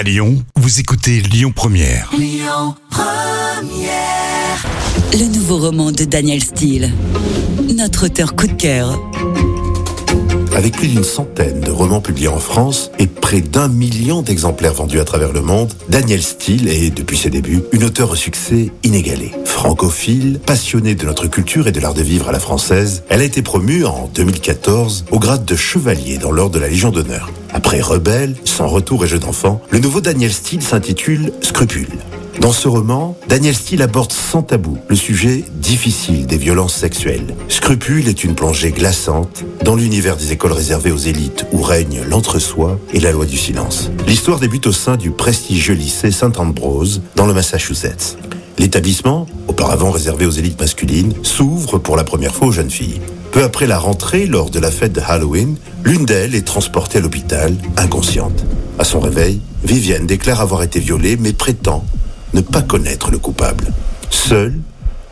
À Lyon, vous écoutez Lyon Première. Le nouveau roman de Daniel Steele. Notre auteur coup de cœur. Avec plus d'une centaine de romans publiés en France et près d'un million d'exemplaires vendus à travers le monde, Daniel Steele est, depuis ses débuts, une auteure au succès inégalé. Francophile, passionnée de notre culture et de l'art de vivre à la française, elle a été promue en 2014 au grade de chevalier dans l'ordre de la Légion d'honneur. Après Rebelle, Sans retour et Jeu d'enfant, le nouveau Daniel Steele s'intitule Scrupule. Dans ce roman, Daniel Steele aborde sans tabou le sujet difficile des violences sexuelles. Scrupule est une plongée glaçante dans l'univers des écoles réservées aux élites où règne l'entre-soi et la loi du silence. L'histoire débute au sein du prestigieux lycée Saint-Ambrose dans le Massachusetts. L'établissement, auparavant réservé aux élites masculines, s'ouvre pour la première fois aux jeunes filles. Peu après la rentrée, lors de la fête de Halloween, l'une d'elles est transportée à l'hôpital, inconsciente. À son réveil, Vivienne déclare avoir été violée, mais prétend ne pas connaître le coupable. Seuls,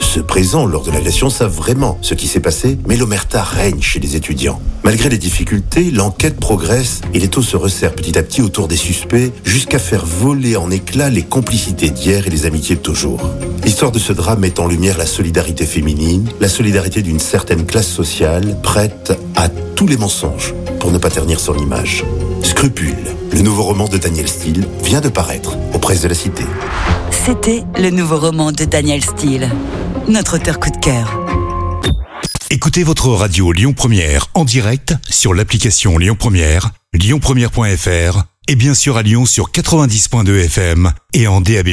ceux présents lors de l'agression savent vraiment ce qui s'est passé, mais l'omerta règne chez les étudiants. Malgré les difficultés, l'enquête progresse et les taux se resserrent petit à petit autour des suspects jusqu'à faire voler en éclats les complicités d'hier et les amitiés de toujours. L'histoire de ce drame met en lumière la solidarité féminine, la solidarité d'une certaine classe sociale prête à tous les mensonges pour ne pas ternir son image. Scrupule, le nouveau roman de Daniel Steele, vient de paraître aux presses de la Cité. C'était le nouveau roman de Daniel Steele. Notre auteur coup de cœur. Écoutez votre radio Lyon Première en direct sur l'application Lyon Première, lyonpremière.fr et bien sûr à Lyon sur 90.2 FM et en DAB+.